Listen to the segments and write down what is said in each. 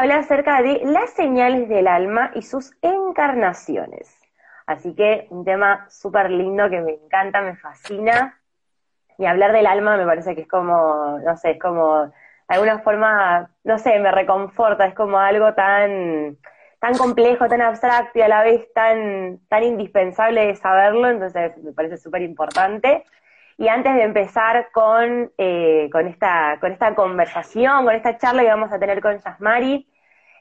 hablar acerca de las señales del alma y sus encarnaciones. Así que un tema súper lindo que me encanta, me fascina. Y hablar del alma me parece que es como, no sé, es como, de alguna forma, no sé, me reconforta, es como algo tan, tan complejo, tan abstracto y a la vez tan, tan indispensable de saberlo, entonces me parece súper importante. Y antes de empezar con, eh, con, esta, con esta conversación, con esta charla que vamos a tener con Yasmari,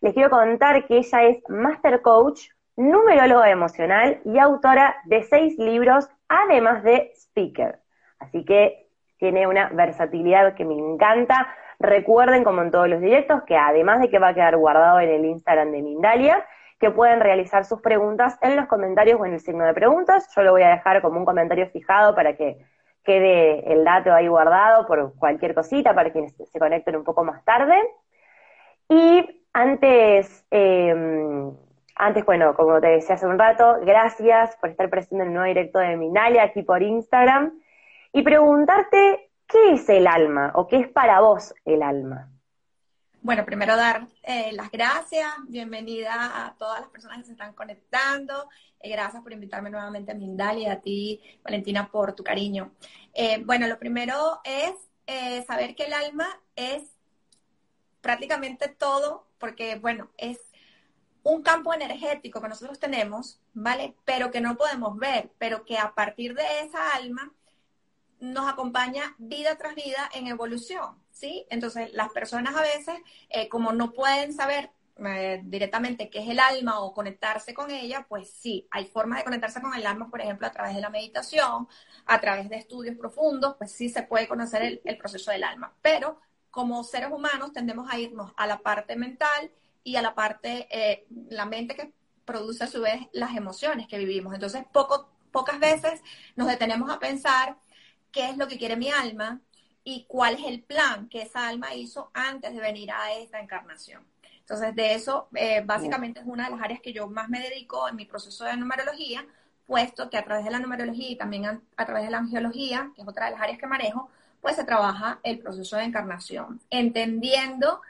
les quiero contar que ella es Master Coach, numeróloga emocional y autora de seis libros, además de speaker. Así que tiene una versatilidad que me encanta. Recuerden, como en todos los directos, que además de que va a quedar guardado en el Instagram de Mindalia, que pueden realizar sus preguntas en los comentarios o en el signo de preguntas. Yo lo voy a dejar como un comentario fijado para que quede el dato ahí guardado por cualquier cosita para quienes se conecten un poco más tarde. Y antes, em, antes, bueno, como te decía hace un rato, gracias por estar presente en el nuevo directo de Minalia aquí por Instagram y preguntarte qué es el alma o qué es para vos el alma. Bueno, primero dar eh, las gracias, bienvenida a todas las personas que se están conectando, eh, gracias por invitarme nuevamente a Mindalia y a ti, Valentina, por tu cariño. Eh, bueno, lo primero es saber que el alma es prácticamente todo, porque bueno, es un campo energético que nosotros tenemos, ¿vale? Pero que no podemos ver, pero que a partir de esa alma nos acompaña vida tras vida en evolución, ¿sí? Entonces, las personas a veces, eh, como no pueden saber eh, directamente qué es el alma o conectarse con ella, pues sí, hay formas de conectarse con el alma, por ejemplo, a través de la meditación, a través de estudios profundos, pues sí se puede conocer el, proceso del alma. Pero como seres humanos tendemos a irnos a la parte mental y a la parte, eh, la mente que produce a su vez las emociones que vivimos. Entonces, poco, pocas veces nos detenemos a pensar qué es lo que quiere mi alma y cuál es el plan que esa alma hizo antes de venir a esta encarnación. Entonces, de eso eh, básicamente es una de las áreas que yo más me dedico en mi proceso de numerología, puesto que a través de la numerología y también a, través de la angiología, que es otra de las áreas que manejo, pues se trabaja el proceso de encarnación, entendiendo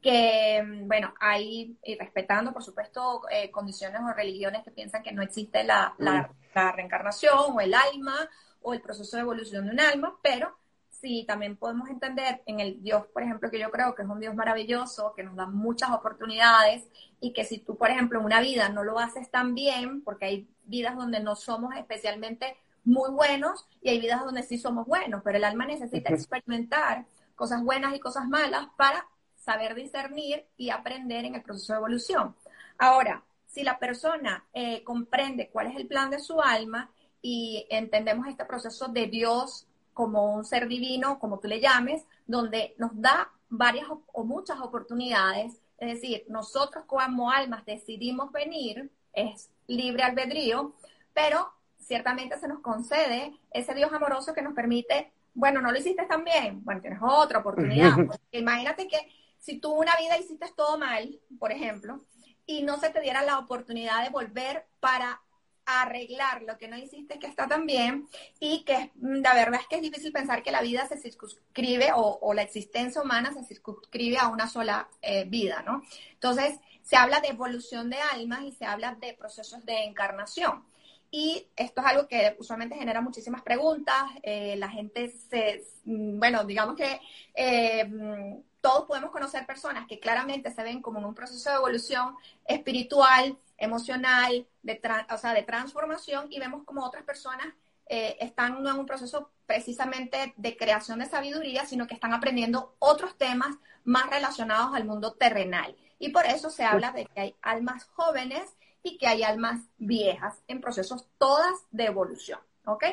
que, bueno, hay, y respetando, por supuesto, eh, condiciones o religiones que piensan que no existe la, la reencarnación o el alma o el proceso de evolución de un alma, pero sí también podemos entender en el Dios, por ejemplo, que yo creo que es un Dios maravilloso, que nos da muchas oportunidades y que si tú, por ejemplo, en una vida no lo haces tan bien, porque hay vidas donde no somos especialmente muy buenos y hay vidas donde sí somos buenos, pero el alma necesita experimentar cosas buenas y cosas malas para saber discernir y aprender en el proceso de evolución. Ahora, si la persona eh, comprende cuál es el plan de su alma y entendemos este proceso de Dios como un ser divino, como tú le llames, donde nos da varias o muchas oportunidades. Es decir, nosotros como almas decidimos venir, es libre albedrío, pero ciertamente se nos concede ese Dios amoroso que nos permite, bueno, no lo hiciste tan bien, bueno, tienes otra oportunidad. imagínate que si tú una vida hiciste todo mal, por ejemplo, y no se te diera la oportunidad de volver para arreglar lo que no hiciste que está tan bien y que mm, la verdad es que es difícil pensar que la vida se circunscribe o, la existencia humana se circunscribe a una sola eh, vida, ¿no? Entonces, se habla de evolución de almas y se habla de procesos de encarnación. Y esto es algo que usualmente genera muchísimas preguntas. Eh, la gente se, mm, bueno, digamos que eh, mm, todos podemos conocer personas que claramente se ven como en un proceso de evolución espiritual, emocional, de, o sea, de transformación y vemos como otras personas eh, están no en un proceso precisamente de creación de sabiduría, sino que están aprendiendo otros temas más relacionados al mundo terrenal. Y por eso se habla de que hay almas jóvenes y que hay almas viejas en procesos todas de evolución. ¿Ok?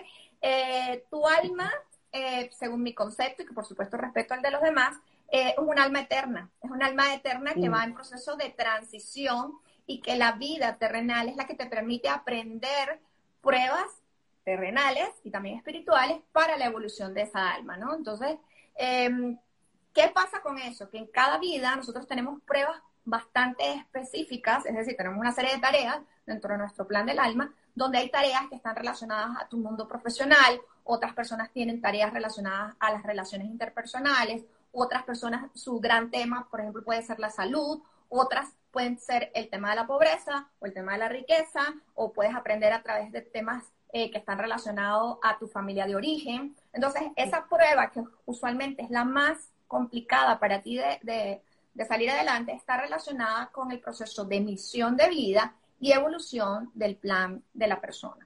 Eh, tu alma, eh, según mi concepto y que por supuesto respeto al de los demás, es un alma eterna. Es un alma eterna que va en proceso de transición y que la vida terrenal es la que te permite aprender pruebas terrenales y también espirituales para la evolución de esa alma, ¿no? Entonces, em, ¿qué pasa con eso? Que en cada vida nosotros tenemos pruebas bastante específicas, es decir, tenemos una serie de tareas dentro de nuestro plan del alma, donde hay tareas que están relacionadas a tu mundo profesional, otras personas tienen tareas relacionadas a las relaciones interpersonales, otras personas su gran tema, por ejemplo, puede ser la salud, otras pueden ser el tema de la pobreza o el tema de la riqueza, o puedes aprender a través de temas eh, que están relacionados a tu familia de origen. Entonces, esa prueba que usualmente es la más complicada para ti de, de salir adelante está relacionada con el proceso de misión de vida y evolución del plan de la persona.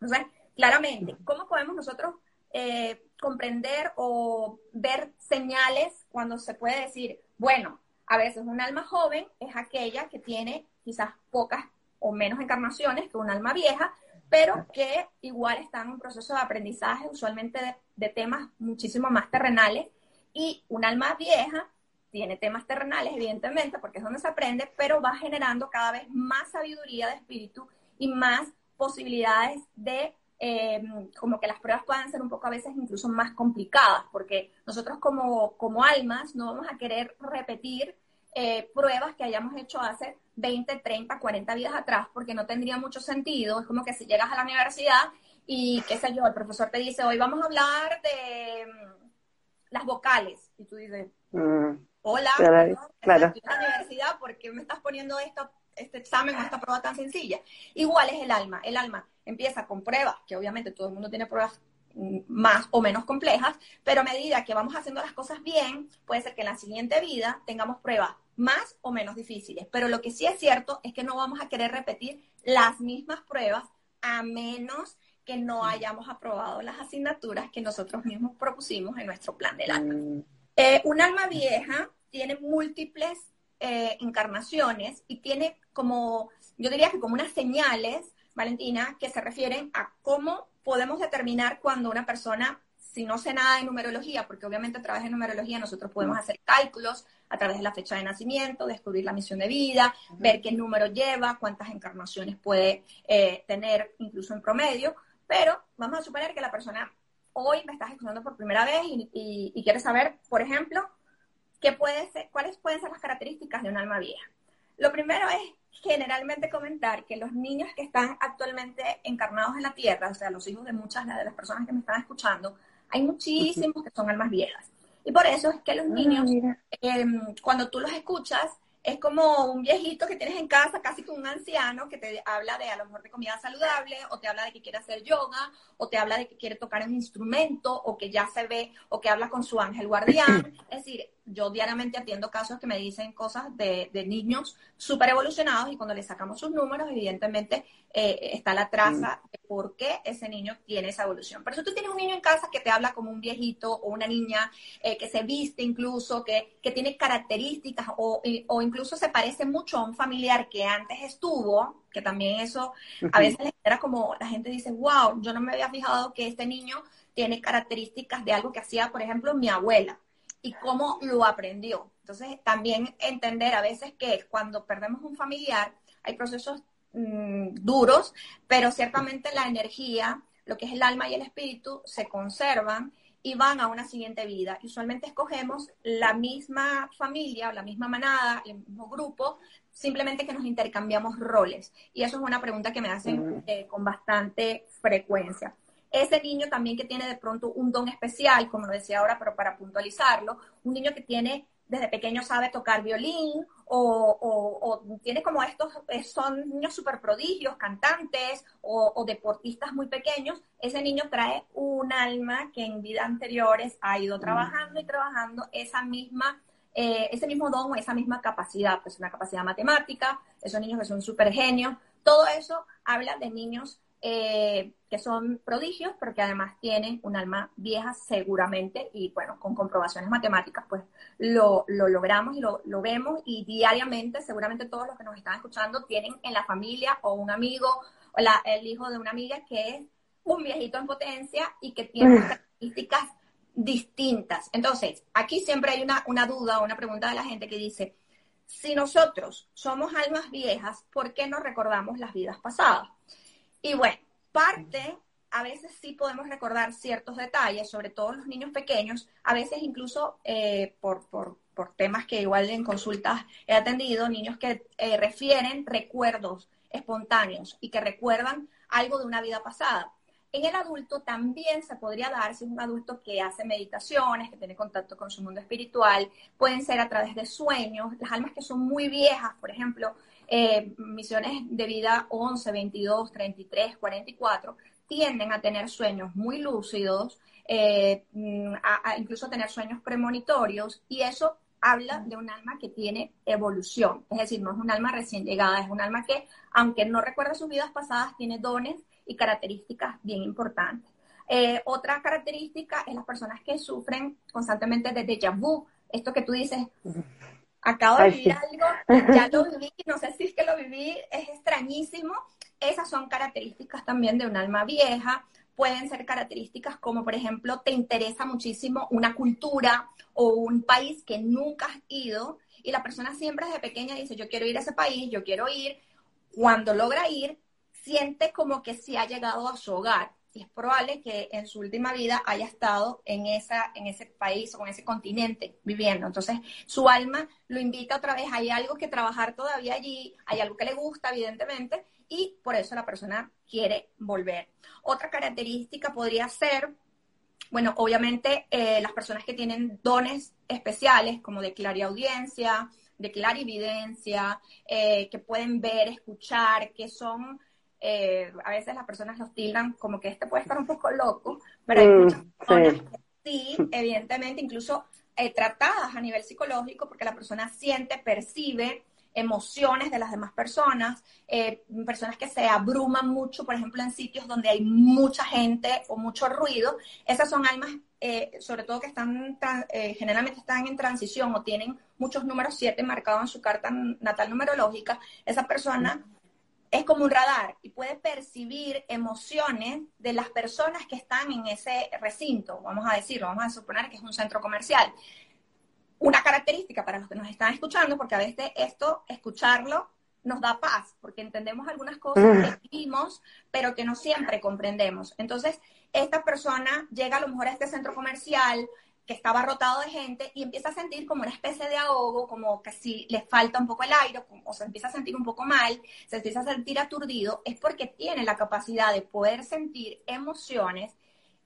Entonces, claramente, ¿cómo podemos nosotros eh, comprender o ver señales cuando se puede decir, bueno, a veces un alma joven es aquella que tiene quizás pocas o menos encarnaciones que un alma vieja, pero que igual está en un proceso de aprendizaje, usualmente de, de temas muchísimo más terrenales, y un alma vieja tiene temas terrenales, evidentemente, porque es donde se aprende, pero va generando cada vez más sabiduría de espíritu y más posibilidades de Em, como que las pruebas puedan ser un poco a veces incluso más complicadas, porque nosotros como, como almas no vamos a querer repetir eh, pruebas que hayamos hecho hace 20, 30, 40 vidas atrás, porque no tendría mucho sentido. Es como que si llegas a la universidad y, qué sé yo, el profesor te dice, hoy vamos a hablar de mm, las vocales, y tú dices, mm. Hola, claro, claro. en la universidad, ¿por qué me estás poniendo esto este examen o esta prueba tan sencilla. Igual es el alma. El alma empieza con pruebas, que obviamente todo el mundo tiene pruebas mm, más o menos complejas, pero a medida que vamos haciendo las cosas bien, puede ser que en la siguiente vida tengamos pruebas más o menos difíciles. Pero lo que sí es cierto es que no vamos a querer repetir las mismas pruebas a menos que no hayamos aprobado las asignaturas que nosotros mismos propusimos en nuestro plan del alma. Eh, un alma vieja tiene múltiples eh, encarnaciones y tiene como, yo diría que como unas señales, Valentina, que se refieren a cómo podemos determinar cuando una persona, si no sé nada de numerología, porque obviamente a través de numerología nosotros podemos hacer cálculos a través de la fecha de nacimiento, descubrir la misión de vida, ver qué número lleva, cuántas encarnaciones puede eh, tener incluso en promedio, pero vamos a suponer que la persona hoy me estás escuchando por primera vez y, y, y quiere saber, por ejemplo, ¿qué puede ser, ¿cuáles pueden ser las características de un alma vieja? Lo primero es generalmente comentar que los niños que están actualmente encarnados en la Tierra, o sea, los hijos de muchas de las personas que me están escuchando, hay muchísimos que son almas viejas. Y por eso es que los ah, niños, em, cuando tú los escuchas, es como un viejito que tienes en casa, casi como un anciano, que te habla de a lo mejor de comida saludable, o te habla de que quiere hacer yoga, o te habla de que quiere tocar un instrumento, o que ya se ve, o que habla con su ángel guardián. Es decir, yo diariamente atiendo casos que me dicen cosas de, de niños súper evolucionados y cuando le sacamos sus números, evidentemente eh, está la traza mm. de por qué ese niño tiene esa evolución. Por eso tú tienes un niño en casa que te habla como un viejito o una niña eh, que se viste incluso, que, que tiene características o, o, incluso se parece mucho a un familiar que antes estuvo, que también eso a veces era como la gente dice, wow, yo no me había fijado que este niño tiene características de algo que hacía, por ejemplo, mi abuela y cómo lo aprendió. Entonces, también entender a veces que cuando perdemos un familiar, hay procesos mm, duros, pero ciertamente la energía, lo que es el alma y el espíritu, se conservan y van a una siguiente vida. usualmente escogemos la misma familia o la misma manada, el mismo grupo, simplemente que nos intercambiamos roles. Y eso es una pregunta que me hacen eh, con bastante frecuencia ese niño también que tiene de pronto un don especial, como lo decía ahora, pero para puntualizarlo, un niño que tiene desde pequeño sabe tocar violín o, tiene como estos, eh, son niños super prodigios, cantantes o, deportistas muy pequeños, ese niño trae un alma que en vidas anteriores ha ido trabajando y trabajando esa misma, eh, ese mismo don o esa misma capacidad, pues una capacidad matemática, esos niños que son súper genios, todo eso habla de niños eh, que son prodigios, pero que además tienen un alma vieja seguramente y bueno, con comprobaciones matemáticas pues lo, logramos y lo, vemos y diariamente seguramente todos los que nos están escuchando tienen en la familia o un amigo o la, el hijo de una amiga que es un viejito en potencia y que tiene mm. características distintas. Entonces, aquí siempre hay una, una duda o una pregunta de la gente que dice, si nosotros somos almas viejas, ¿por qué no recordamos las vidas pasadas? Y bueno, parte, a veces sí podemos recordar ciertos detalles, sobre todo los niños pequeños, a veces incluso eh, por, por, por, temas que igual en consultas he atendido, niños que eh, refieren recuerdos espontáneos y que recuerdan algo de una vida pasada. En el adulto también se podría dar, si es un adulto que hace meditaciones, que tiene contacto con su mundo espiritual, pueden ser a través de sueños. Las almas que son muy viejas, por ejemplo, eh, misiones de vida 11, 22, 33, 44, tienden a tener sueños muy lúcidos, eh, mm, incluso tener sueños premonitorios, y eso habla de un alma que tiene evolución, es decir, no es un alma recién llegada, es un alma que, aunque no recuerda sus vidas pasadas, tiene dones y características bien importantes. Eh, otra característica es las personas que sufren constantemente de déjà vu. Esto que tú dices, acabo de vivir algo, ya lo viví, no sé si es que lo viví, es extrañísimo. Esas son características también de un alma vieja. Pueden ser características como, por ejemplo, te interesa muchísimo una cultura o un país que nunca has ido y la persona siempre desde pequeña dice, yo quiero ir a ese país, yo quiero ir. Cuando logra ir, siente como que sí ha llegado a su hogar. Y es probable que en su última vida haya estado en, esa, en ese país o en ese continente viviendo. Entonces, su alma lo invita otra vez. Hay algo que trabajar todavía allí, hay algo que le gusta, evidentemente, y por eso la persona quiere volver. Otra característica podría ser, bueno, obviamente eh, las personas que tienen dones especiales, como de clariaudiencia, de clarividencia, eh, que pueden ver, escuchar, que son eh, a veces las personas los tildan como que este puede estar un poco loco, pero hay mm, muchas personas que sí, evidentemente, incluso eh, tratadas a nivel psicológico, porque la persona siente, percibe emociones de las demás personas, eh, personas que se abruman mucho, por ejemplo, en sitios donde hay mucha gente o mucho ruido, esas son almas, sobre todo que están, generalmente están en transición o tienen muchos números 7 marcados en su carta natal numerológica, esa persona es como un radar y puede percibir emociones de las personas que están en ese recinto, vamos a decirlo, vamos a suponer que es un centro comercial. Una característica para los que nos están escuchando, porque a veces esto, escucharlo, nos da paz, porque entendemos algunas cosas que vimos, pero que no siempre comprendemos. Entonces, esta persona llega a lo mejor a este centro comercial, que estaba rotado de gente y empieza a sentir como una especie de ahogo, como que si le falta un poco el aire o se empieza a sentir un poco mal, se empieza a sentir aturdido, es porque tiene la capacidad de poder sentir emociones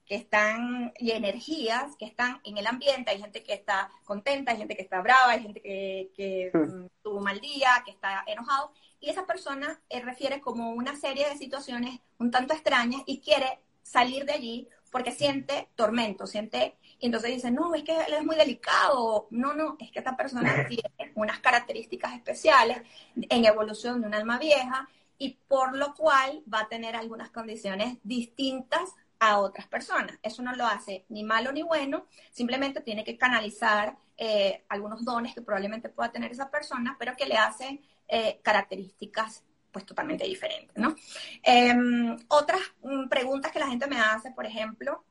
que están y energías que están en el ambiente. Hay gente que está contenta, hay gente que está brava, hay gente que, mm, tuvo un mal día, que está enojado. Y esa persona eh, refiere como una serie de situaciones un tanto extrañas y quiere salir de allí porque siente tormento, siente y entonces dicen, no, es que él es muy delicado. No, no, es que esta persona tiene unas características especiales en evolución de un alma vieja y por lo cual va a tener algunas condiciones distintas a otras personas. Eso no lo hace ni malo ni bueno, simplemente tiene que canalizar eh, algunos dones que probablemente pueda tener esa persona, pero que le hacen eh, características pues totalmente diferentes, ¿no? Em, otras mm, preguntas que la gente me hace, por ejemplo,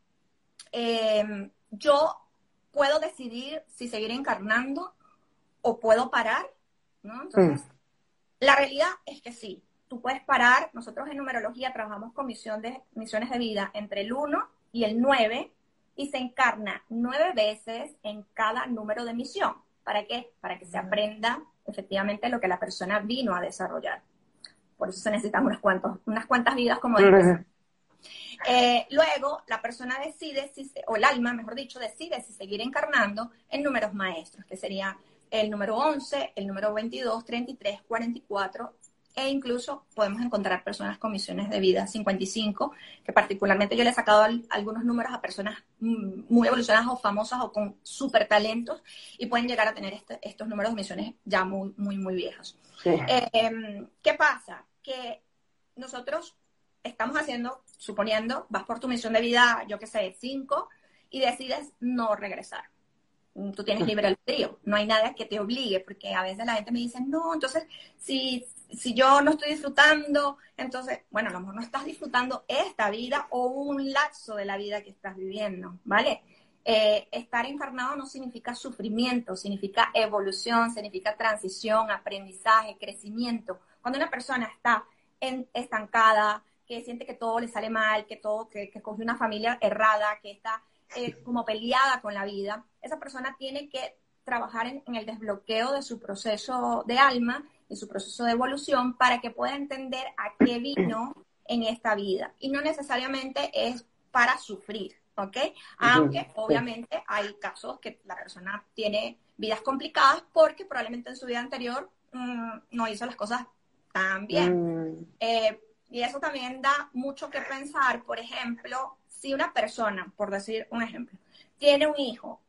eh, yo puedo decidir si seguir encarnando o puedo parar, ¿no? Entonces, mm. la realidad es que sí, tú puedes parar. Nosotros en numerología trabajamos con misión de, misiones de vida entre el 1 y el 9 y se encarna nueve veces en cada número de misión. ¿Para qué? Para que se aprenda efectivamente lo que la persona vino a desarrollar. Por eso se necesitan unas, cuantos, unas cuantas vidas como de eh, luego, la persona decide, si o el alma, mejor dicho, decide si seguir encarnando en números maestros, que serían el número 11, el número 22, 33, 44, e incluso podemos encontrar personas con misiones de vida 55, que particularmente yo le he sacado algunos números a personas mm, muy evolucionadas o famosas o con súper talentos y pueden llegar a tener este, estos números de misiones ya muy, muy, muy viejos. Eh, em, ¿Qué pasa? Que nosotros estamos haciendo, suponiendo, vas por tu misión de vida, yo qué sé, cinco, y decides no regresar. Tú tienes libre albedrío, no hay nada que te obligue, porque a veces la gente me dice, no, entonces, si, si yo no estoy disfrutando, entonces, bueno, a lo mejor no estás disfrutando esta vida o un lapso de la vida que estás viviendo, ¿vale? Eh, estar encarnado no significa sufrimiento, significa evolución, significa transición, aprendizaje, crecimiento. Cuando una persona está en, estancada, que siente que todo le sale mal, que todo, que, que coge una familia errada, que está eh, como peleada con la vida, esa persona tiene que trabajar en, el desbloqueo de su proceso de alma, y su proceso de evolución, para que pueda entender a qué vino en esta vida. Y no necesariamente es para sufrir, ¿ok? Aunque obviamente hay casos que la persona tiene vidas complicadas porque probablemente en su vida anterior mm, no hizo las cosas tan bien. Mm. Eh, y eso también da mucho que pensar, por ejemplo, si una persona, por decir un ejemplo, tiene un hijo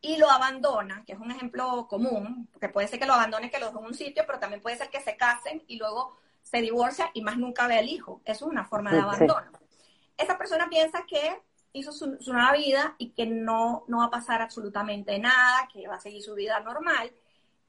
y lo abandona, que es un ejemplo común, porque puede ser que lo abandone, que lo deje en un sitio, pero también puede ser que se casen y luego se divorcia y más nunca ve al hijo. Eso es una forma de abandono. Esa persona piensa que hizo su, nueva vida y que no, no va a pasar absolutamente nada, que va a seguir su vida normal.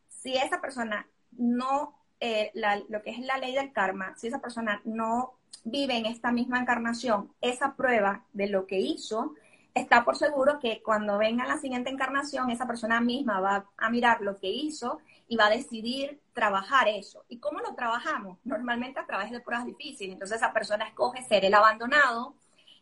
Si esa persona no, eh, lo que es la ley del karma, si esa persona no vive en esta misma encarnación esa prueba de lo que hizo, está por seguro que cuando venga la siguiente encarnación, esa persona misma va a mirar lo que hizo y va a decidir trabajar eso. ¿Y cómo lo trabajamos? Normalmente a través de pruebas difíciles. Entonces esa persona escoge ser el abandonado,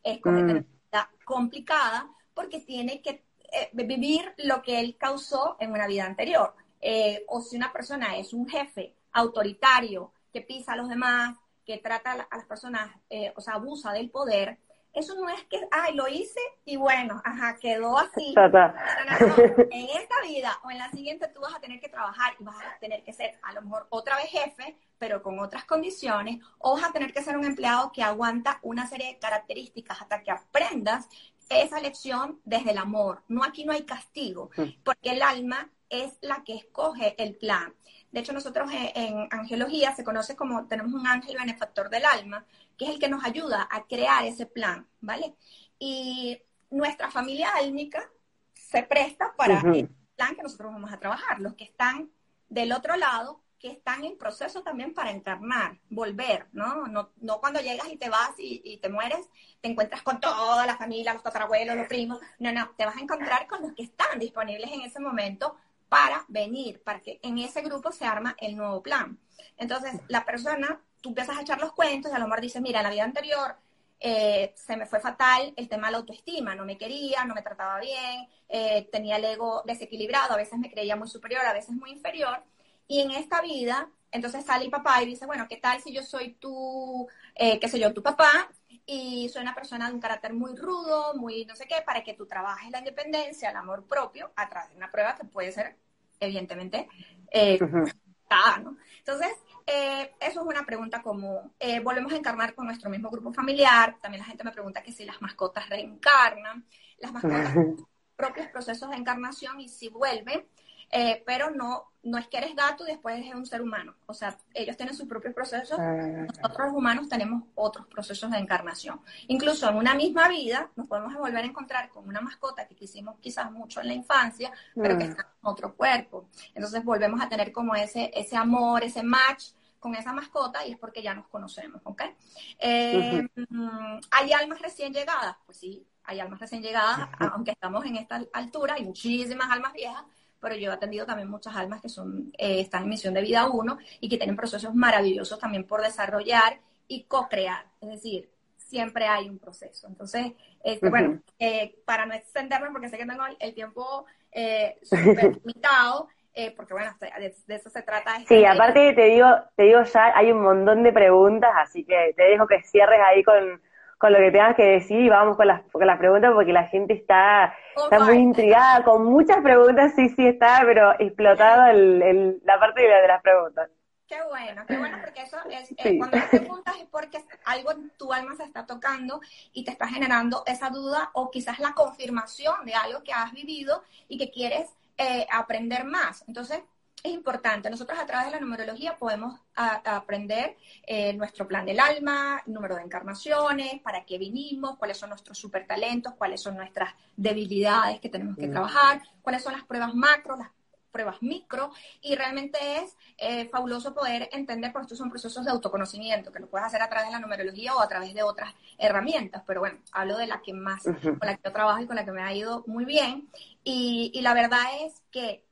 escoge mm. tener una vida complicada, porque tiene que eh, vivir lo que él causó en una vida anterior. Eh, o si una persona es un jefe autoritario que pisa a los demás, que trata a las personas, eh, o sea, abusa del poder, eso no es que, ay, lo hice y bueno, ajá, quedó así. En esta vida o en la siguiente tú vas a tener que trabajar y vas a tener que ser a lo mejor otra vez jefe, pero con otras condiciones, o vas a tener que ser un empleado que aguanta una serie de características hasta que aprendas esa lección desde el amor. No aquí no hay castigo, mm. porque el alma es la que escoge el plan. De hecho, nosotros en, angelología se conoce como, tenemos un ángel benefactor del alma, que es el que nos ayuda a crear ese plan, ¿vale? Y nuestra familia álmica se presta para el plan que nosotros vamos a trabajar. Los que están del otro lado, que están en proceso también para encarnar, volver, ¿no? No, no cuando llegas y te vas y, y, te mueres, te encuentras con toda la familia, los tatarabuelos, los primos. No, no, te vas a encontrar con los que están disponibles en ese momento para venir, para que en ese grupo se arma el nuevo plan. Entonces, la persona, tú empiezas a echar los cuentos y a lo mejor dices, mira, en la vida anterior eh, se me fue fatal el tema de la autoestima, no me quería, no me trataba bien, eh, tenía el ego desequilibrado, a veces me creía muy superior, a veces muy inferior. Y en esta vida, entonces sale el papá y dice, bueno, ¿qué tal si yo soy tu, eh, qué sé yo, tu papá? y soy una persona de un carácter muy rudo, muy no sé qué, para que tú trabajes la independencia, el amor propio, a través de una prueba que puede ser, evidentemente, eh, ¿no? Entonces, eh, eso es una pregunta común. Eh, volvemos a encarnar con nuestro mismo grupo familiar. También la gente me pregunta que si las mascotas reencarnan. Las mascotas propios procesos de encarnación y si vuelven, eh, pero no, no es que eres gato y después eres un ser humano. O sea, ellos tienen sus propios procesos, ah. nosotros los humanos tenemos otros procesos de encarnación. Incluso en una misma vida nos podemos volver a encontrar con una mascota que quisimos quizás mucho en la infancia, pero que mm. está en otro cuerpo. Entonces volvemos a tener como ese, ese amor, ese match con esa mascota y es porque ya nos conocemos, ¿ok? Eh, ¿Hay almas recién llegadas? Pues sí, hay almas recién llegadas, aunque estamos en esta altura, hay muchísimas almas viejas, pero yo he atendido también muchas almas que son, eh, están en misión de vida uno y que tienen procesos maravillosos también por desarrollar y co-crear. Es decir, siempre hay un proceso. Entonces, este, bueno, eh, para no extenderme, porque sé que tengo el, tiempo eh, súper limitado, eh, porque bueno, de, eso se trata. Este sí, aparte te digo, te digo ya, hay un montón de preguntas, así que te dejo que cierres ahí con, con lo que tengas que decir y vamos con las, con las preguntas porque la gente está, está muy intrigada con muchas preguntas, sí, sí está, pero explotado el, el, la parte de, de las preguntas. Qué bueno, qué bueno, porque eso es, eh, cuando te preguntas es porque algo en tu alma se está tocando y te está generando esa duda o quizás la confirmación de algo que has vivido y que quieres eh, aprender más. Entonces, es importante. Nosotros a través de la numerología podemos aprender eh, nuestro plan del alma, número de encarnaciones, para qué vinimos, cuáles son nuestros super talentos, cuáles son nuestras debilidades que tenemos que mm. trabajar, cuáles son las pruebas macro, las pruebas micro, y realmente es eh, fabuloso poder entender, porque estos son procesos de autoconocimiento, que lo puedes hacer a través de la numerología o a través de otras herramientas, pero bueno, hablo de la que más, con la que yo trabajo y con la que me ha ido muy bien, y, y la verdad es que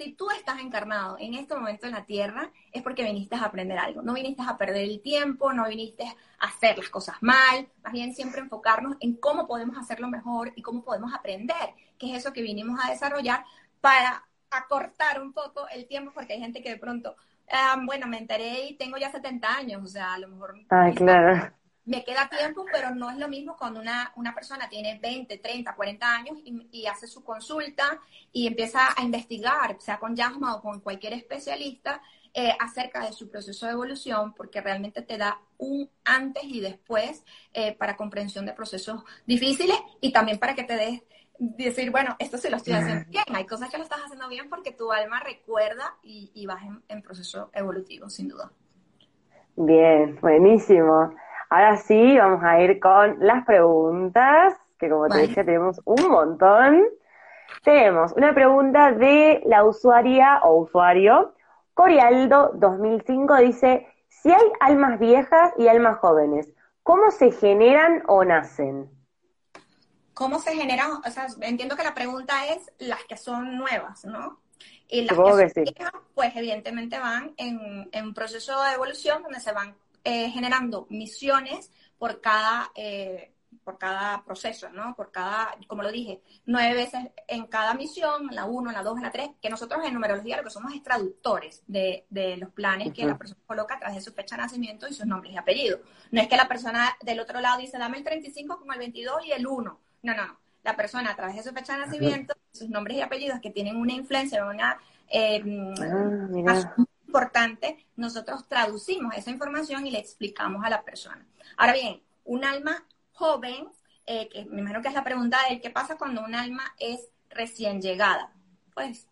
si tú estás encarnado en este momento en la tierra, es porque viniste a aprender algo. No viniste a perder el tiempo, no viniste a hacer las cosas mal, más bien siempre enfocarnos en cómo podemos hacerlo mejor y cómo podemos aprender, que es eso que vinimos a desarrollar para acortar un poco el tiempo, porque hay gente que de pronto, ah, bueno, me enteré y tengo ya 70 años, o sea, a lo mejor... Ay, claro me queda tiempo, pero no es lo mismo cuando una, una persona tiene 20, 30, 40 años y, hace su consulta y empieza a investigar, sea con Yasma o con cualquier especialista, eh, acerca de su proceso de evolución, porque realmente te da un antes y después eh, para comprensión de procesos difíciles y también para que te des decir, bueno, esto se lo estoy haciendo bien. Hay cosas que lo estás haciendo bien porque tu alma recuerda y, vas en, proceso evolutivo, sin duda. Bien, buenísimo. Ahora sí, vamos a ir con las preguntas, que como te dije, tenemos un montón. Tenemos una pregunta de la usuaria o usuario, Corialdo 2005, dice, si hay almas viejas y almas jóvenes, ¿cómo se generan o nacen? ¿Cómo se generan? O sea, entiendo que la pregunta es las que son nuevas, ¿no? Y las que, son pues evidentemente van en, un proceso de evolución donde se van eh, generando misiones por cada, eh, por cada proceso, ¿no? Por cada, como lo dije, nueve veces en cada misión, la uno, la dos, la tres, que nosotros en numerología lo que somos es traductores de, los planes que la persona coloca a través de su fecha de nacimiento y sus nombres y apellidos. No es que la persona del otro lado dice, dame el 35 con el 22 y el 1 no, no, no. La persona a través de su fecha de nacimiento, sus nombres y apellidos que tienen una influencia, una eh, ah, importante, nosotros traducimos esa información y le explicamos a la persona. Ahora bien, un alma joven, eh, que me imagino que es la pregunta de qué pasa cuando un alma es recién llegada. Pues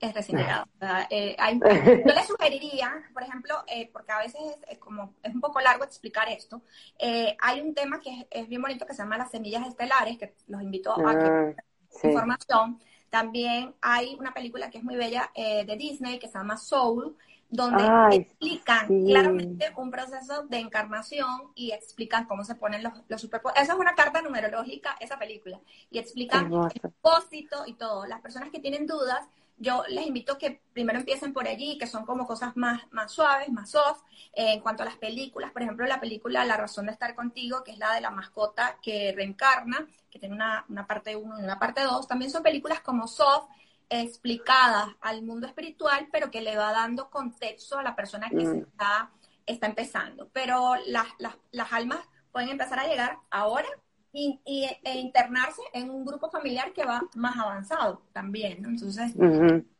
es recién llegado. Eh, yo le sugeriría, por ejemplo, eh, porque a veces es, como es un poco largo explicar esto, eh, hay un tema que es, bien bonito que se llama las semillas estelares, que los invito a que ah, información. También hay una película que es muy bella de Disney que se llama Soul, donde explican claramente un proceso de encarnación y explican cómo se ponen los, los superpoderes. Esa es una carta numerológica, esa película, y explican el propósito y todo. Las personas que tienen dudas, yo les invito que primero empiecen por allí, que son como cosas más, más suaves, más soft. Eh, en cuanto a las películas, por ejemplo, la película La razón de estar contigo, que es la de la mascota que reencarna, que tiene una, una parte 1 y una parte 2, también son películas como soft, explicadas al mundo espiritual, pero que le va dando contexto a la persona que se mm. está, está empezando. Pero las, las, las almas pueden empezar a llegar ahora y, e internarse en un grupo familiar que va más avanzado también, ¿no? Entonces,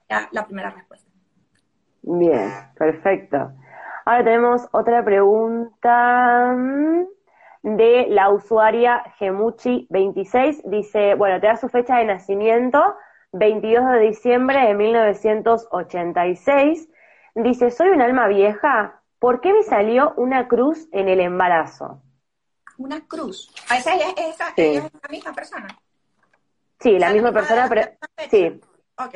ya, la primera respuesta. Bien, perfecto. Ahora tenemos otra pregunta de la usuaria Gemuchi26. Dice, bueno, te da su fecha de nacimiento, 22 de diciembre de 1986. Dice, soy un alma vieja, ¿por qué me salió una cruz en el embarazo? una cruz. ¿A esa, esa, esa es la misma persona? Sí, la misma persona, pero sí. Ok,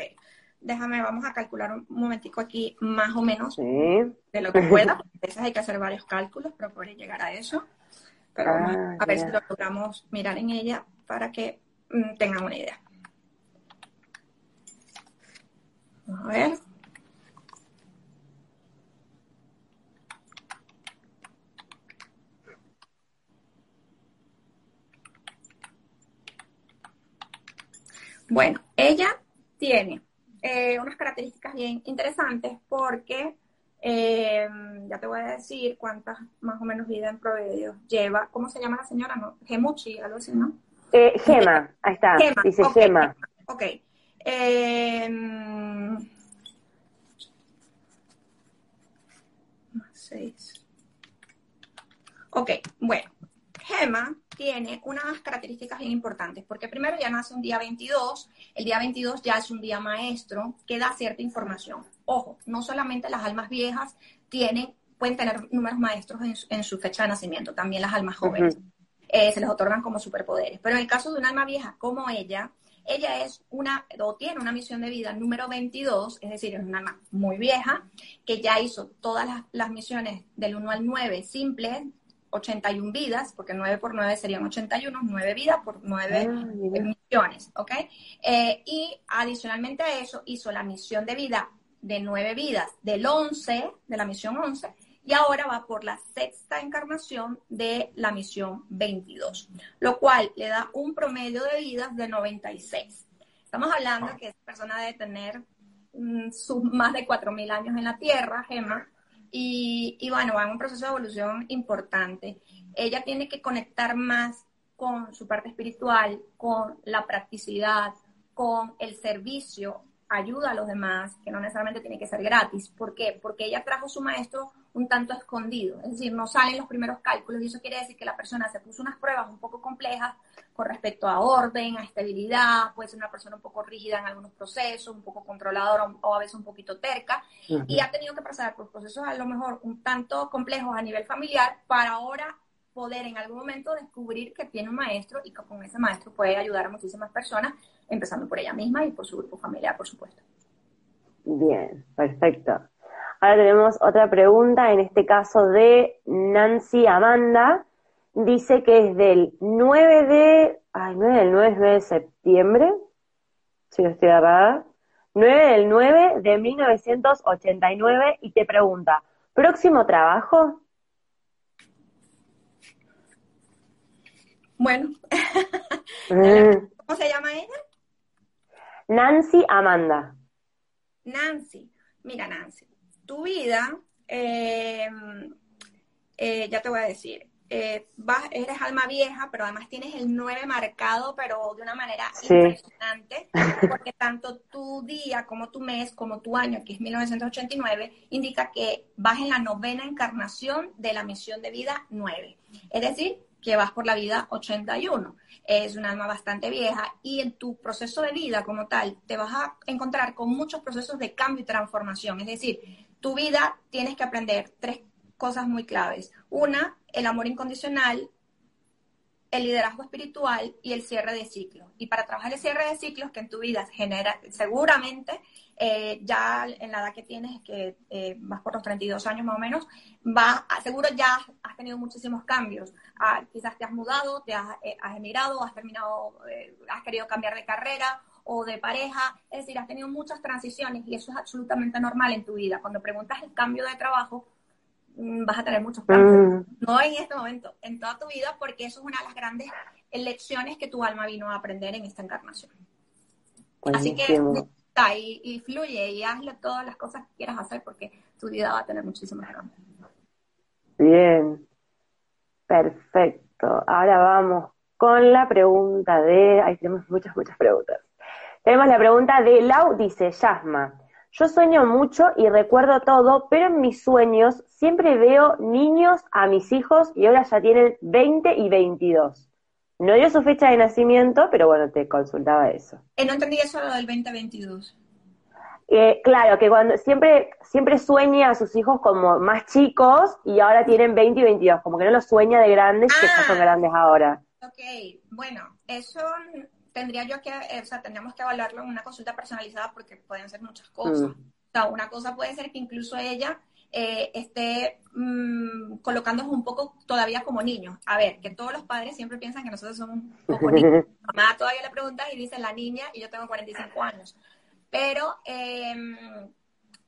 déjame, vamos a calcular un momentico aquí más o menos de lo que pueda. A veces hay que hacer varios cálculos para poder llegar a eso. Pero ah, a ver si lo logramos mirar en ella para que mm, tengan una idea. Vamos a ver. Bueno, ella tiene eh, unas características bien interesantes porque eh, ya te voy a decir cuántas más o menos vidas en promedio lleva. ¿Cómo se llama la señora? ¿No? Gemuchi, algo así, ¿no? Eh, Gema, ahí está, dice Gema. Ok. Eh, seis. Ok, bueno. Gema tiene unas características bien importantes, porque primero ya nace un día 22, el día 22 ya es un día maestro que da cierta información. Ojo, no solamente las almas viejas tienen, pueden tener números maestros en su, fecha de nacimiento, también las almas jóvenes. Eh, se les otorgan como superpoderes. Pero en el caso de un alma vieja como ella, ella es una, o tiene una misión de vida número 22, es decir, es una alma muy vieja, que ya hizo todas las, las misiones del 1 al 9 simples, 81 vidas, porque 9 por 9 serían 81, 9 vidas por 9 ah, millones, ¿ok? Eh, y adicionalmente a eso hizo la misión de vida de 9 vidas del 11, de la misión 11, y ahora va por la sexta encarnación de la misión 22, lo cual le da un promedio de vidas de 96. Estamos hablando que esa persona debe tener mm, sus más de 4.000 años en la Tierra, Gemma, y, y bueno, va en un proceso de evolución importante. Ella tiene que conectar más con su parte espiritual, con la practicidad, con el servicio, ayuda a los demás, que no necesariamente tiene que ser gratis. ¿Por qué? Porque ella trajo su maestro un tanto escondido, es decir, no salen los primeros cálculos y eso quiere decir que la persona se puso unas pruebas un poco complejas con respecto a orden, a estabilidad, puede ser una persona un poco rígida en algunos procesos, un poco controladora o a veces un poquito terca, y ha tenido que pasar por procesos a lo mejor un tanto complejos a nivel familiar para ahora poder en algún momento descubrir que tiene un maestro y que con ese maestro puede ayudar a muchísimas personas, empezando por ella misma y por su grupo familiar, por supuesto. Bien, perfecto. Ahora tenemos otra pregunta, en este caso de Nancy Amanda. Dice que es del 9 de, ay, 9 del 9, 9 de septiembre, si no estoy errada, 9 del 9 de 1989 y te pregunta, ¿próximo trabajo? Bueno. ¿cómo se llama ella? Nancy Amanda. Nancy, mira Nancy, tu vida, eh, eh, ya te voy a decir, eh, vas, eres alma vieja, pero además tienes el 9 marcado, pero de una manera impresionante, porque tanto tu día como tu mes, como tu año, que es 1989, indica que vas en la novena encarnación de la misión de vida 9. Es decir, que vas por la vida 81. Es un alma bastante vieja y en tu proceso de vida como tal te vas a encontrar con muchos procesos de cambio y transformación. Es decir, tu vida tienes que aprender tres cosas muy claves. Una, el amor incondicional, el liderazgo espiritual y el cierre de ciclos. Y para trabajar el cierre de ciclos que en tu vida genera, seguramente, eh, ya en la edad que tienes, que eh, vas por los 32 años más o menos, va, seguro ya has tenido muchísimos cambios. Ah, quizás te has mudado, te has, eh, emigrado, has terminado, has querido cambiar de carrera o de pareja, es decir, has tenido muchas transiciones y eso es absolutamente normal en tu vida. Cuando preguntas el cambio de trabajo, Mm, vas a tener muchos cambios. Mm. No en este momento, en toda tu vida, porque eso es una de las grandes lecciones que tu alma vino a aprender en esta encarnación. Así que está y, y, fluye y hazle todas las cosas que quieras hacer porque tu vida va a tener muchísimos cambios. Bien, perfecto. Ahora vamos con la pregunta de, ahí tenemos muchas, muchas preguntas. Tenemos la pregunta de Lau, dice Yasma. Yo sueño mucho y recuerdo todo, pero en mis sueños siempre veo niños a mis hijos y ahora ya tienen 20 y 22. No dio su fecha de nacimiento, pero bueno, te consultaba eso. Eh, no entendí eso lo del 2022. Eh, claro, que cuando siempre, siempre sueña a sus hijos como más chicos y ahora tienen 20 y 22, como que no los sueña de grandes, que ya son ah. grandes ahora. Ok, bueno, eso tendría yo que, eh, o sea, tendríamos que evaluarlo en una consulta personalizada porque pueden ser muchas cosas. Mm. O sea, una cosa puede ser que incluso ella eh, esté mmm, colocándose un poco todavía como niño. A ver, que todos los padres siempre piensan que nosotros somos un poco niños. Mamá todavía le pregunta y dice la niña y yo tengo 45 años. Pero, em,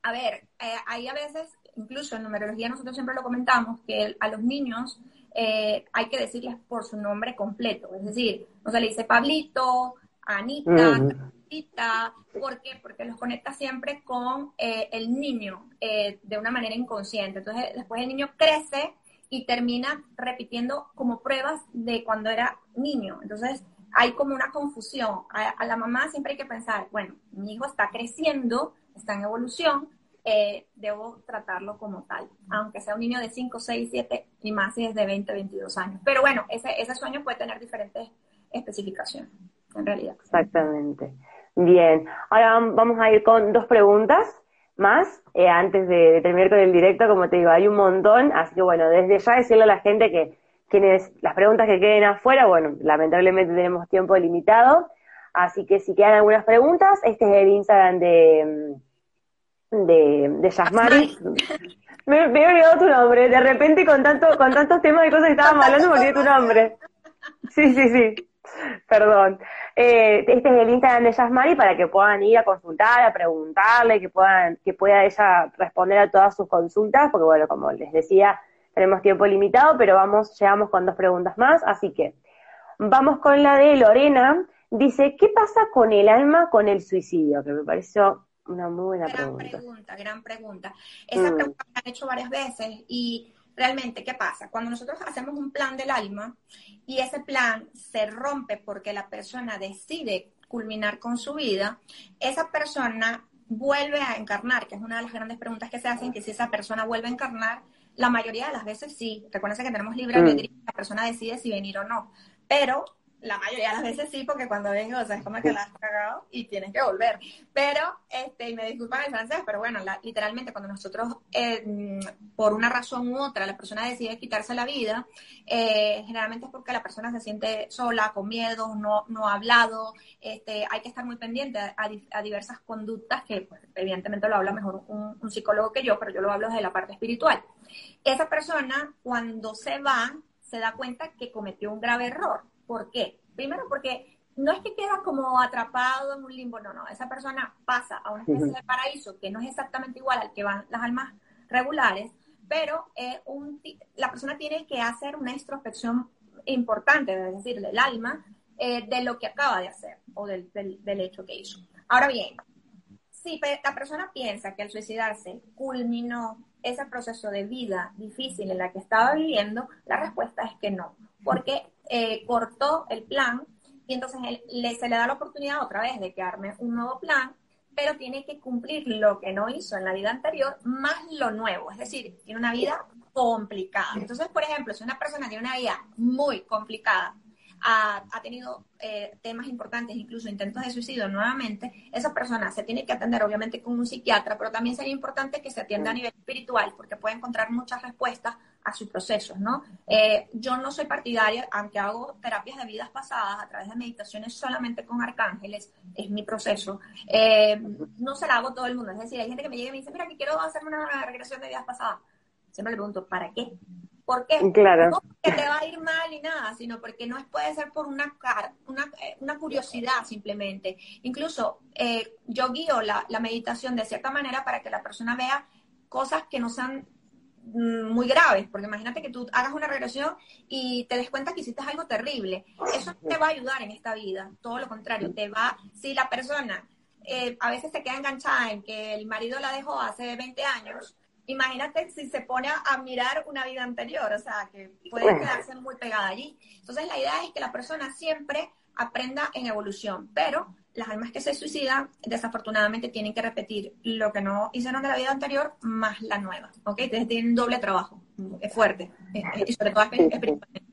a ver, eh, hay a veces, incluso en numerología nosotros siempre lo comentamos, que a los niños eh, hay que decirles por su nombre completo. Es decir, no se le dice Pablito, Anita, Anita, ¿por qué? Porque los conecta siempre con eh, el niño eh, de una manera inconsciente. Entonces, después el niño crece y termina repitiendo como pruebas de cuando era niño. Entonces, hay como una confusión. a la mamá siempre hay que pensar, bueno, mi hijo está creciendo, está en evolución, eh, debo tratarlo como tal, aunque sea un niño de 5, 6, 7 y más si es de 20, 22 años. Pero bueno, ese, ese sueño puede tener diferentes especificaciones, en realidad. Exactamente. Bien, ahora vamos a ir con dos preguntas más eh, antes de, terminar con el directo, como te digo, hay un montón, así que bueno, desde ya decirle a la gente que quienes las preguntas que queden afuera, bueno, lamentablemente tenemos tiempo limitado, así que si quedan algunas preguntas, este es el Instagram de de, de Yasmari. Me, me, he olvidado tu nombre. De repente, con tanto con tantos temas y cosas que estábamos hablando, me olvidé tu nombre. Sí, sí, sí. Perdón. Eh, este es el Instagram de Yasmari para que puedan ir a consultar, a preguntarle, que puedan que pueda ella responder a todas sus consultas, porque bueno, como les decía, tenemos tiempo limitado, pero vamos, llegamos con dos preguntas más, así que vamos con la de Lorena. Dice, ¿qué pasa con el alma con el suicidio? Que me pareció una muy buena gran pregunta. Gran pregunta, Esa mm. pregunta me han hecho varias veces y realmente, ¿qué pasa? Cuando nosotros hacemos un plan del alma y ese plan se rompe porque la persona decide culminar con su vida, esa persona vuelve a encarnar, que es una de las grandes preguntas que se hacen, que si esa persona vuelve a encarnar, la mayoría de las veces sí. Recuerden que tenemos libre mm. albedrío, la persona decide si venir o no. Pero la mayoría de las veces sí, porque cuando vengo, o sea, es como que la has cagado y tienes que volver. Pero, este, y me disculpan el francés, pero bueno, literalmente cuando nosotros, eh, por una razón u otra, la persona decide quitarse la vida, eh, generalmente es porque la persona se siente sola, con miedo, no, no ha hablado, este, hay que estar muy pendiente a, diversas conductas que, pues, evidentemente lo habla mejor un, un psicólogo que yo, pero yo lo hablo desde la parte espiritual. Esa persona, cuando se va, se da cuenta que cometió un grave error ¿Por qué? Primero porque no es que queda como atrapado en un limbo, no, no, esa persona pasa a una especie de paraíso que no es exactamente igual al que van las almas regulares, pero eh, la persona tiene que hacer una introspección importante, es decir, del alma, eh, de lo que acaba de hacer o del, del hecho que hizo. Ahora bien, si la persona piensa que al suicidarse culminó ese proceso de vida difícil en la que estaba viviendo, la respuesta es que no, porque eh, cortó el plan y entonces le, se le da la oportunidad otra vez de que arme un nuevo plan, pero tiene que cumplir lo que no hizo en la vida anterior más lo nuevo, es decir, tiene una vida complicada. Entonces, por ejemplo, si una persona tiene una vida muy complicada, ha, tenido eh, temas importantes, incluso intentos de suicidio nuevamente, esa persona se tiene que atender obviamente con un psiquiatra, pero también sería importante que se atienda a nivel espiritual, porque puede encontrar muchas respuestas a sus procesos, ¿no? Eh, yo no soy partidaria, aunque hago terapias de vidas pasadas a través de meditaciones solamente con arcángeles, es mi proceso, eh, no se la hago todo el mundo, es decir, hay gente que me llega y me dice, mira, que quiero hacerme una regresión de vidas pasadas. Siempre le pregunto, ¿para qué? ¿Por qué? Claro. No porque te va a ir mal ni nada, sino porque no puede ser por una, una, eh, una curiosidad simplemente. Incluso eh, yo guío la, la, meditación de cierta manera para que la persona vea cosas que no sean mm, muy graves, porque imagínate que tú hagas una regresión y te des cuenta que hiciste algo terrible. Eso te va a ayudar en esta vida, todo lo contrario, te va, si la persona eh, a veces se queda enganchada en que el marido la dejó hace 20 años, imagínate si se pone a mirar una vida anterior, o sea, que puede quedarse muy pegada allí. Entonces, la idea es que la persona siempre aprenda en evolución, pero las almas que se suicidan, desafortunadamente, tienen que repetir lo que no hicieron de la vida anterior más la nueva, ¿ok? Entonces, tienen doble trabajo, es fuerte, y sobre todo espiritualmente.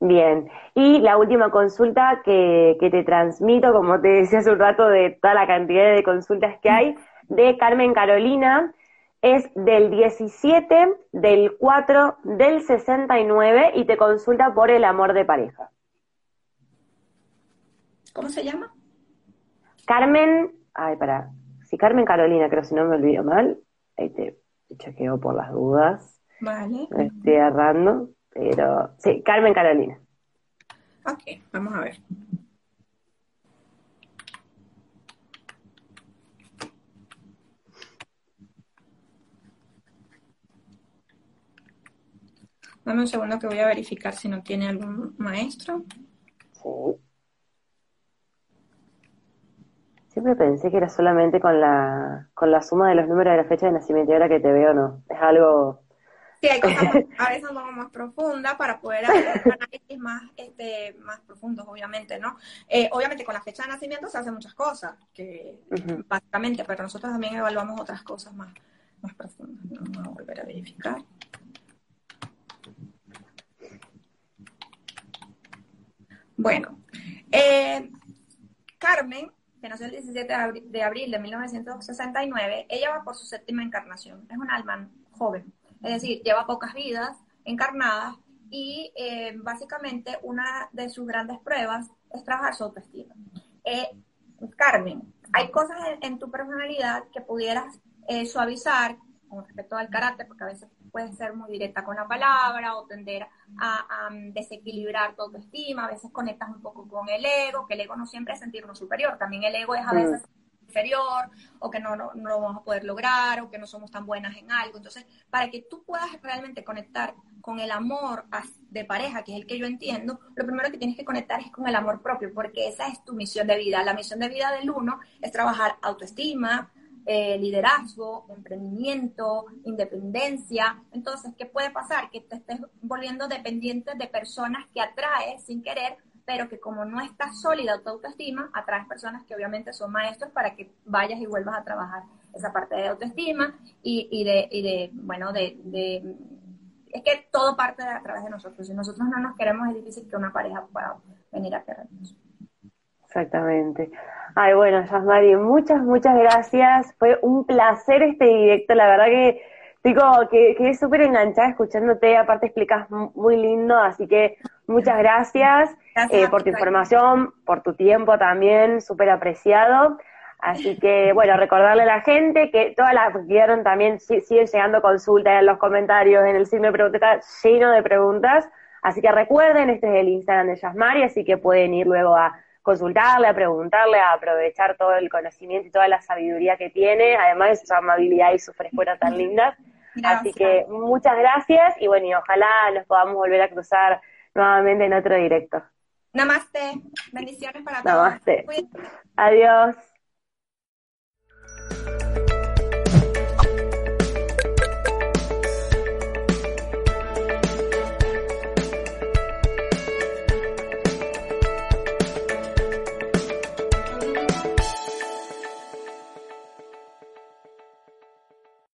Bien, y la última consulta que, que te transmito, como te decía hace un rato, de toda la cantidad de consultas que hay, de Carmen Carolina es del 17 del 4 del 69 y te consulta por el amor de pareja. ¿Cómo se llama? Carmen, ay, para, si Carmen Carolina, creo si no me olvido mal, ahí te chequeo por las dudas. Vale. estoy errando, pero sí, Carmen Carolina. Ok, vamos a ver. Dame un segundo que voy a verificar si no tiene algún maestro. Sí. Siempre pensé que era solamente con la, con la suma de los números de la fecha de nacimiento y ahora que te veo no. Es algo... Sí, hay cosas a veces un poco más profundas para poder hacer análisis más, este, más profundos, obviamente, ¿no? Eh, obviamente con la fecha de nacimiento se hacen muchas cosas, que básicamente, pero nosotros también evaluamos otras cosas más, más profundas. Vamos a volver a verificar. Bueno, eh, Carmen, que nació el 17 de abril, de 1969, ella va por su séptima encarnación. Es un alma joven, es decir, lleva pocas vidas encarnadas y eh, básicamente una de sus grandes pruebas es trabajar su autoestima. Eh, Carmen, hay cosas en, tu personalidad que pudieras suavizar con respecto al carácter, porque a veces puede ser muy directa con la palabra o tender a, desequilibrar tu autoestima, a veces conectas un poco con el ego, que el ego no siempre es sentirnos superior, también el ego es a veces inferior, o que no, no, no, lo vamos a poder lograr, o que no somos tan buenas en algo. Entonces, para que tú puedas realmente conectar con el amor de pareja, que es el que yo entiendo, lo primero que tienes que conectar es con el amor propio, porque esa es tu misión de vida. La misión de vida del uno es trabajar autoestima, eh, liderazgo, emprendimiento, independencia. Entonces, ¿qué puede pasar? Que te estés volviendo dependiente de personas que atraes sin querer, pero que como no estás sólida tu autoestima, atraes personas que obviamente son maestros para que vayas y vuelvas a trabajar esa parte de autoestima y, y de, y de, bueno, de, es que todo parte a través de nosotros. Si nosotros no nos queremos, es difícil que una pareja pueda venir a querernos. Exactamente. Ay, bueno, Yasmari, muchas, muchas gracias. Fue un placer este directo. La verdad que como que quedé súper enganchada escuchándote. Aparte explicas muy lindo, así que muchas gracias, eh, por tu información, por tu tiempo también, súper apreciado. Así que, bueno, recordarle a la gente que todas las que quedaron también siguen llegando consultas en los comentarios, en el signo de preguntas, lleno de preguntas. Así que recuerden, este es el Instagram de Yasmari, así que pueden ir luego a consultarle, a preguntarle, a aprovechar todo el conocimiento y toda la sabiduría que tiene, además de su amabilidad y su frescura tan linda. Así que muchas gracias y bueno, y ojalá nos podamos volver a cruzar nuevamente en otro directo. Namaste. Bendiciones para todos. Namaste. Adiós.